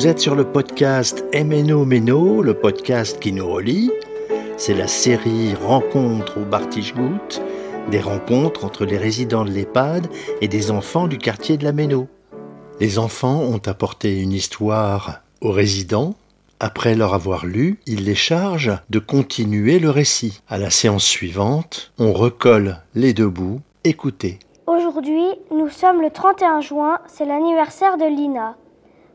Vous êtes sur le podcast MNO Meno, le podcast qui nous relie. C'est la série Rencontres au Bartichgout, des rencontres entre les résidents de l'EHPAD et des enfants du quartier de la Méno. Les enfants ont apporté une histoire aux résidents. Après leur avoir lu, ils les chargent de continuer le récit. À la séance suivante, on recolle les deux bouts. Écoutez. Aujourd'hui, nous sommes le 31 juin, c'est l'anniversaire de Lina.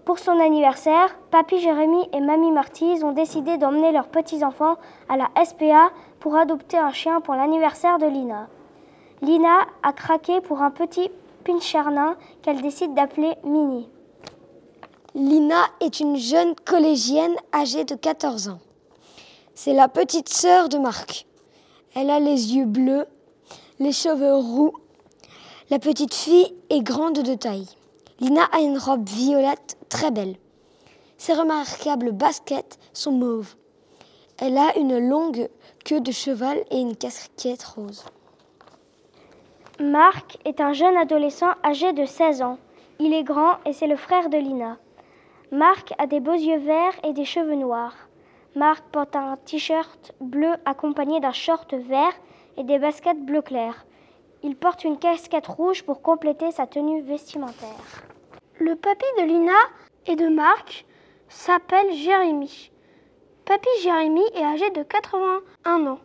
Pour son anniversaire, Papy Jérémy et Mamie Martise ont décidé d'emmener leurs petits-enfants à la SPA pour adopter un chien pour l'anniversaire de Lina. Lina a craqué pour un petit pincher qu'elle décide d'appeler Mini. Lina est une jeune collégienne âgée de 14 ans. C'est la petite sœur de Marc. Elle a les yeux bleus, les cheveux roux. La petite fille est grande de taille. Lina a une robe violette très belle. Ses remarquables baskets sont mauves. Elle a une longue queue de cheval et une casquette rose. Marc est un jeune adolescent âgé de 16 ans. Il est grand et c'est le frère de Lina. Marc a des beaux yeux verts et des cheveux noirs. Marc porte un t-shirt bleu accompagné d'un short vert et des baskets bleu clair. Il porte une casquette rouge pour compléter sa tenue vestimentaire. Le papy de Lina et de Marc s'appelle Jérémy. Papy Jérémy est âgé de 81 ans.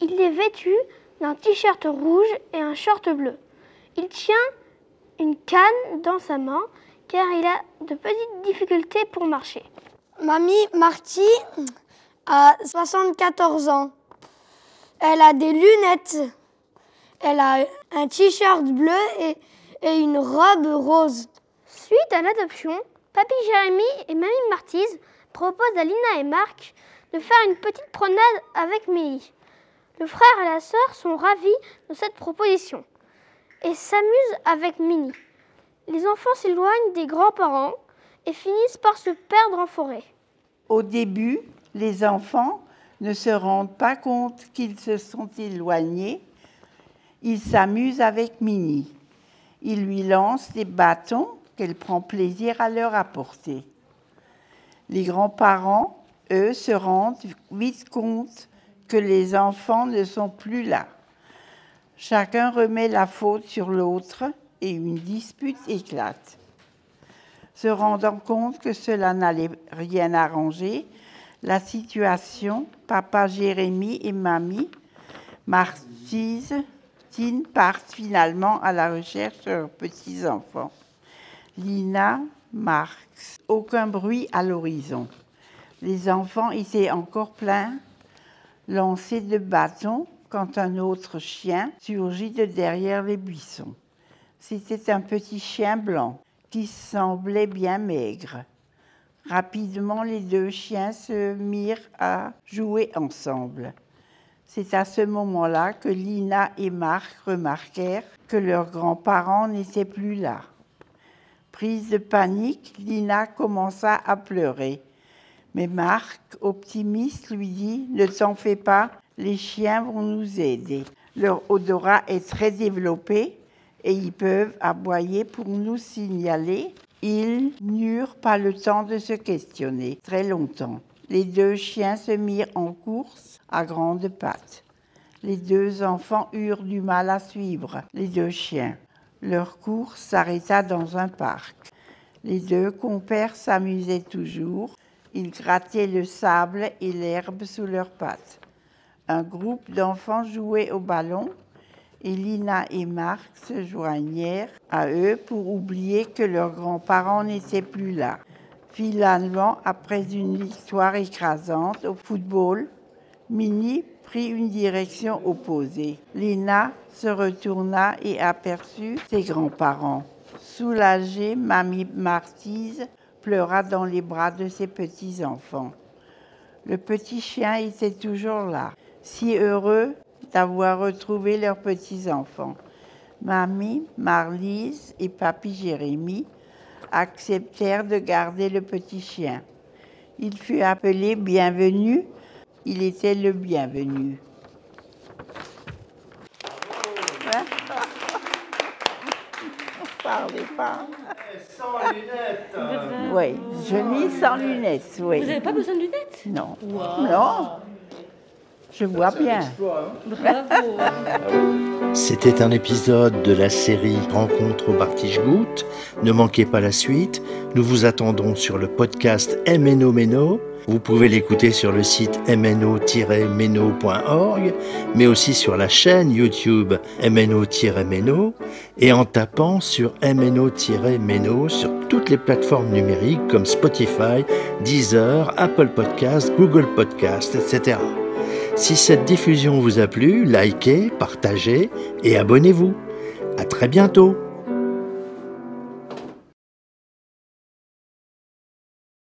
Il est vêtu d'un t-shirt rouge et un short bleu. Il tient une canne dans sa main car il a de petites difficultés pour marcher. Mamie Marty a 74 ans. Elle a des lunettes. Elle a un t-shirt bleu et, et, une robe rose. Suite à l'adoption, Papy Jérémy et Mamie Martise proposent à Lina et Marc de faire une petite promenade avec Mélie. Le frère et la sœur sont ravis de cette proposition et s'amusent avec Mini. Les enfants s'éloignent des grands-parents et finissent par se perdre en forêt. Au début, les enfants ne se rendent pas compte qu'ils se sont éloignés. Ils s'amusent avec Mini. Ils lui lancent des bâtons qu'elle prend plaisir à leur apporter. Les grands-parents, eux, se rendent vite compte que les enfants ne sont plus là. Chacun remet la faute sur l'autre et une dispute éclate. Se rendant compte que cela n'allait rien arranger, la situation, papa Jérémy et mamie Partent finalement à la recherche de leurs petits-enfants. Lina, Marx, aucun bruit à l'horizon. Les enfants étaient encore pleins lancé de bâtons quand un autre chien surgit de derrière les buissons. C'était un petit chien blanc qui semblait bien maigre. Rapidement, les deux chiens se mirent à jouer ensemble. C'est à ce moment-là que Lina et Marc remarquèrent que leurs grands-parents n'étaient plus là. Prise de panique, Lina commença à pleurer. Mais Marc, optimiste, lui dit Ne t'en fais pas, les chiens vont nous aider. Leur odorat est très développé et ils peuvent aboyer pour nous signaler. Ils n'eurent pas le temps de se questionner très longtemps. Les deux chiens se mirent en course à grandes pattes. Les deux enfants eurent du mal à suivre les deux chiens. Leur course s'arrêta dans un parc. Les deux compères s'amusaient toujours ils grattaient le sable et l'herbe sous leurs pattes. Un groupe d'enfants jouait au ballon et Lina et Marc se joignèrent à eux pour oublier que leurs grands-parents n'étaient plus là. Finalement, après une victoire écrasante au football, Minnie prit une direction opposée. Lina se retourna et aperçut ses grands-parents. Soulagée, Mamie Martise pleura dans les bras de ses petits-enfants. Le petit chien était toujours là, si heureux d'avoir retrouvé leurs petits-enfants. Mamie, Marlise et papy Jérémie acceptèrent de garder le petit chien. Il fut appelé Bienvenu. Il était le bienvenu. Parlez pas. Sans lunettes. Oui, je lis sans lunettes, oui. Vous n'avez pas besoin de lunettes? Non. Non. Je vois bien. Bravo. C'était un épisode de la série Rencontre au Bartichgout. Ne manquez pas la suite. Nous vous attendons sur le podcast MNO Meno. Vous pouvez l'écouter sur le site mno-meno.org, mais aussi sur la chaîne YouTube MNO-Meno et en tapant sur MNO-Meno sur toutes les plateformes numériques comme Spotify, Deezer, Apple Podcasts, Google Podcasts, etc. Si cette diffusion vous a plu, likez, partagez et abonnez-vous. À très bientôt!